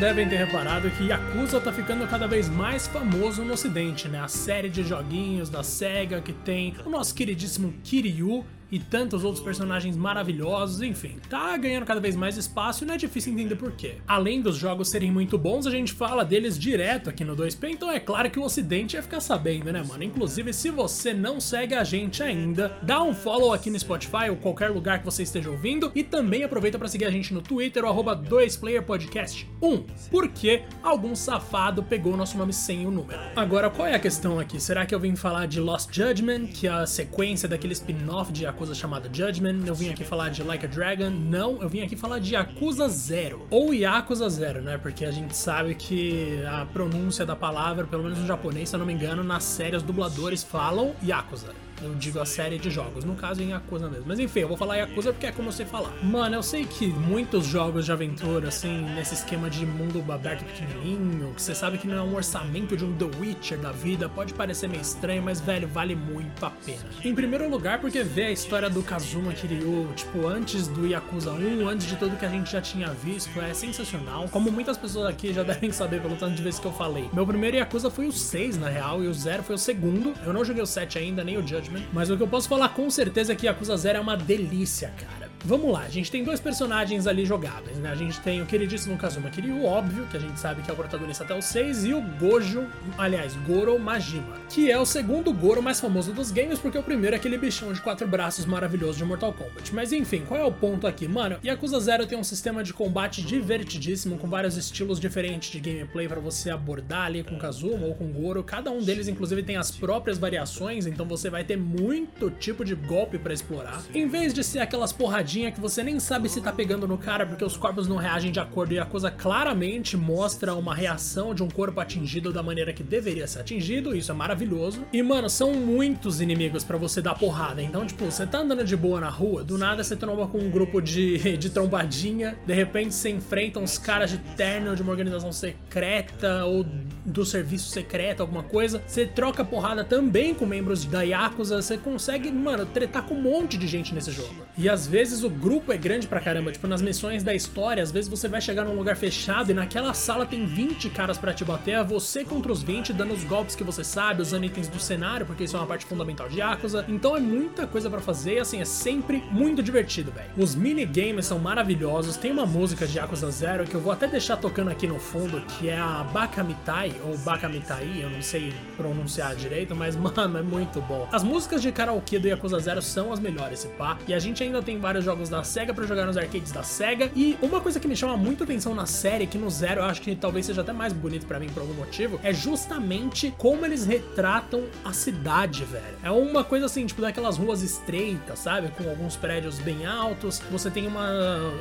devem ter reparado que Yakuza tá ficando cada vez mais famoso no ocidente, né? A série de joguinhos da SEGA que tem o nosso queridíssimo Kiryu e tantos outros personagens maravilhosos, enfim, tá ganhando cada vez mais espaço e não é difícil entender porquê. Além dos jogos serem muito bons, a gente fala deles direto aqui no 2P, então é claro que o ocidente ia ficar sabendo, né, mano? Inclusive, se você não segue a gente ainda, dá um follow aqui no Spotify ou qualquer lugar que você esteja ouvindo e também aproveita para seguir a gente no Twitter, o arroba 2playerpodcast 1, porque algum safado pegou nosso nome sem o número. Agora, qual é a questão aqui? Será que eu vim falar de Lost Judgment, que é a sequência daquele spin-off de Yakuza chamada Judgment, eu vim aqui falar de Like a Dragon, não, eu vim aqui falar de Yakuza Zero, ou Yakuza Zero, né, porque a gente sabe que a pronúncia da palavra, pelo menos no japonês, se eu não me engano, nas séries dubladores falam Yakuza. Eu digo a série de jogos, no caso em Yakuza mesmo. Mas enfim, eu vou falar Yakuza porque é como sei falar. Mano, eu sei que muitos jogos de aventura, assim, nesse esquema de mundo aberto pequenininho, que você sabe que não é um orçamento de um The Witcher da vida, pode parecer meio estranho, mas velho, vale muito a pena. Em primeiro lugar, porque ver a história do Kazuma Kiryu, tipo, antes do Yakuza 1, antes de tudo que a gente já tinha visto, é sensacional. Como muitas pessoas aqui já devem saber pelo tanto de vezes que eu falei. Meu primeiro Yakuza foi o 6, na real, e o 0 foi o segundo. Eu não joguei o 7 ainda, nem o Judgment mas o que eu posso falar com certeza é que Yakuza Zero é uma delícia, cara. Vamos lá, a gente tem dois personagens ali jogáveis, né? A gente tem o queridíssimo Kazuma Kiryu, óbvio, que a gente sabe que é o protagonista até o 6, e o Gojo, aliás, Goro Majima, que é o segundo Goro mais famoso dos games, porque o primeiro é aquele bichão de quatro braços maravilhoso de Mortal Kombat. Mas enfim, qual é o ponto aqui? Mano, Yakuza Zero tem um sistema de combate divertidíssimo, com vários estilos diferentes de gameplay para você abordar ali com Kazuma ou com Goro. Cada um deles, inclusive, tem as próprias variações, então você vai ter muito tipo de golpe para explorar. Em vez de ser aquelas porradinhas que você nem sabe se tá pegando no cara porque os corpos não reagem de acordo e a coisa claramente mostra uma reação de um corpo atingido da maneira que deveria ser atingido, isso é maravilhoso. E mano, são muitos inimigos para você dar porrada, então tipo, você tá andando de boa na rua, do nada você tromba com um grupo de, de trombadinha, de repente você enfrenta uns caras de terno de uma organização secreta ou do serviço secreto, alguma coisa, você troca porrada também com membros da Yakuza, você consegue, mano, tretar com um monte de gente nesse jogo. E às vezes vezes o grupo é grande pra caramba. Tipo, nas missões da história, às vezes você vai chegar num lugar fechado e naquela sala tem 20 caras para te bater, é você contra os 20, dando os golpes que você sabe, usando itens do cenário, porque isso é uma parte fundamental de Yakuza. Então é muita coisa para fazer, assim, é sempre muito divertido, velho. Os minigames são maravilhosos, tem uma música de Yakuza Zero que eu vou até deixar tocando aqui no fundo, que é a Bakamitai, ou Bakamitai, eu não sei pronunciar direito, mas, mano, é muito bom. As músicas de karaokê do Yakuza Zero são as melhores, pá, e a gente ainda tem vários jogos da SEGA para jogar nos arcades da SEGA. E uma coisa que me chama muito atenção na série, que no Zero eu acho que talvez seja até mais bonito para mim por algum motivo, é justamente como eles retratam a cidade, velho. É uma coisa assim, tipo, daquelas ruas estreitas, sabe? Com alguns prédios bem altos. Você tem uma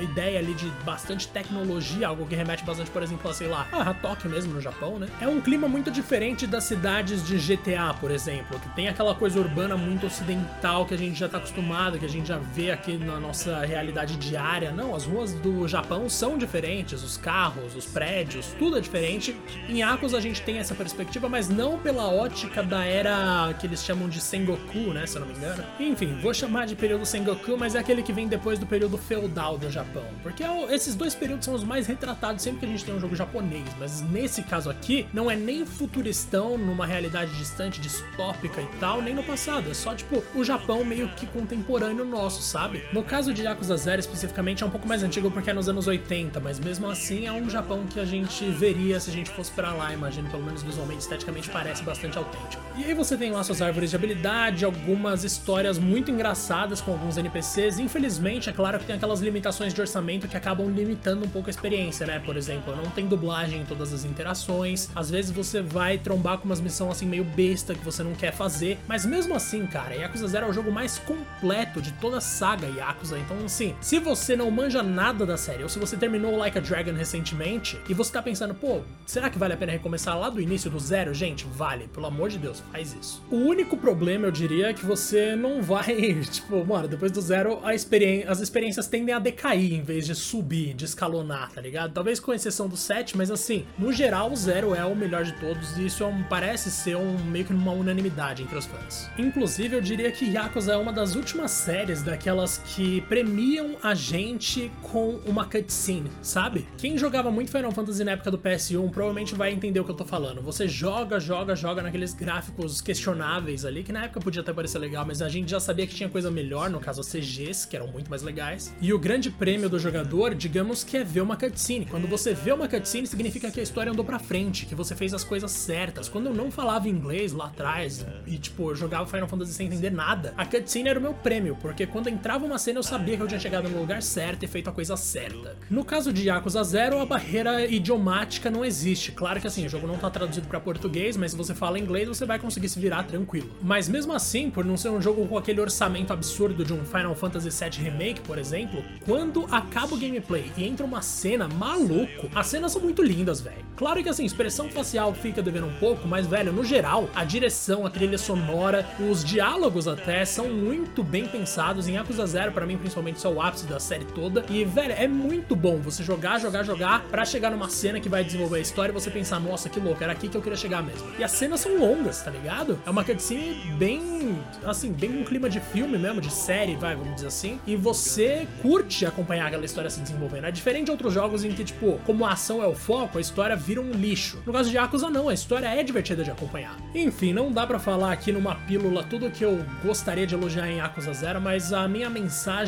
ideia ali de bastante tecnologia, algo que remete bastante, por exemplo, a, sei lá, a Tóquio mesmo no Japão, né? É um clima muito diferente das cidades de GTA, por exemplo, que tem aquela coisa urbana muito ocidental que a gente já tá acostumado, que a gente já vê aqui na nossa nossa realidade diária. Não, as ruas do Japão são diferentes, os carros, os prédios, tudo é diferente. Em Akos a gente tem essa perspectiva, mas não pela ótica da era que eles chamam de Sengoku, né, se eu não me engano. Enfim, vou chamar de período Sengoku, mas é aquele que vem depois do período feudal do Japão. Porque é esses dois períodos são os mais retratados sempre que a gente tem um jogo japonês, mas nesse caso aqui não é nem futuristão numa realidade distante, distópica e tal, nem no passado, é só tipo o Japão meio que contemporâneo nosso, sabe? No caso caso de Yakuza Zero especificamente é um pouco mais antigo porque é nos anos 80, mas mesmo assim é um Japão que a gente veria se a gente fosse para lá, imagino, pelo menos visualmente, esteticamente parece bastante autêntico. E aí você tem lá suas árvores de habilidade, algumas histórias muito engraçadas com alguns NPCs. Infelizmente, é claro que tem aquelas limitações de orçamento que acabam limitando um pouco a experiência, né? Por exemplo, não tem dublagem em todas as interações. Às vezes você vai trombar com umas missões assim meio besta que você não quer fazer, mas mesmo assim, cara, Yakuza Zero é o jogo mais completo de toda a saga Yakuza então, assim, se você não manja nada da série, ou se você terminou Like a Dragon recentemente, e você tá pensando, pô, será que vale a pena recomeçar lá do início do zero? Gente, vale, pelo amor de Deus, faz isso. O único problema, eu diria, é que você não vai, tipo, mano, depois do zero, as experiências tendem a decair em vez de subir, de escalonar, tá ligado? Talvez com exceção do 7, mas assim, no geral, o zero é o melhor de todos, e isso é um, parece ser um meio que uma unanimidade entre os fãs. Inclusive, eu diria que Yakuza é uma das últimas séries daquelas que premiam a gente com uma cutscene, sabe? Quem jogava muito Final Fantasy na época do PS1 provavelmente vai entender o que eu tô falando. Você joga, joga, joga naqueles gráficos questionáveis ali, que na época podia até parecer legal, mas a gente já sabia que tinha coisa melhor, no caso CGs, que eram muito mais legais. E o grande prêmio do jogador, digamos que é ver uma cutscene. Quando você vê uma cutscene, significa que a história andou pra frente, que você fez as coisas certas. Quando eu não falava inglês lá atrás e, tipo, eu jogava Final Fantasy sem entender nada, a cutscene era o meu prêmio, porque quando entrava uma cena eu sabia que eu tinha chegado no lugar certo e feito a coisa certa. No caso de Yakuza Zero, a barreira idiomática não existe. Claro que assim, o jogo não tá traduzido para português, mas se você fala inglês, você vai conseguir se virar tranquilo. Mas mesmo assim, por não ser um jogo com aquele orçamento absurdo de um Final Fantasy VII Remake, por exemplo, quando acaba o gameplay e entra uma cena maluco, as cenas são muito lindas, velho. Claro que assim, expressão facial fica devendo um pouco, mas velho, no geral, a direção, a trilha sonora, os diálogos até são muito bem pensados. Em Yakuza Zero, para mim, principalmente, isso é o ápice da série toda. E, velho, é muito bom você jogar, jogar, jogar, para chegar numa cena que vai desenvolver a história e você pensar, nossa, que louco, era aqui que eu queria chegar mesmo. E as cenas são longas, tá ligado? É uma cutscene bem, assim, bem com clima de filme mesmo, de série, vai, vamos dizer assim. E você curte acompanhar aquela história se desenvolvendo. É diferente de outros jogos em que, tipo, como a ação é o foco, a história vira um lixo. No caso de Yakuza, não, a história é divertida de acompanhar. Enfim, não dá para falar aqui numa pílula tudo que eu gostaria de elogiar em Yakuza Zero, mas a minha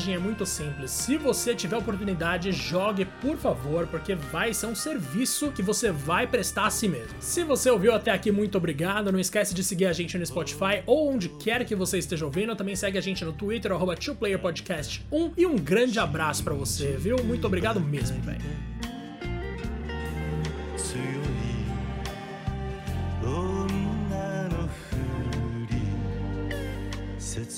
mensagem é muito simples. Se você tiver oportunidade, jogue, por favor, porque vai ser um serviço que você vai prestar a si mesmo. Se você ouviu até aqui, muito obrigado. Não esquece de seguir a gente no Spotify ou onde quer que você esteja ouvindo. Também segue a gente no Twitter, arroba 2playerpodcast1. E um grande abraço para você, viu? Muito obrigado mesmo, velho.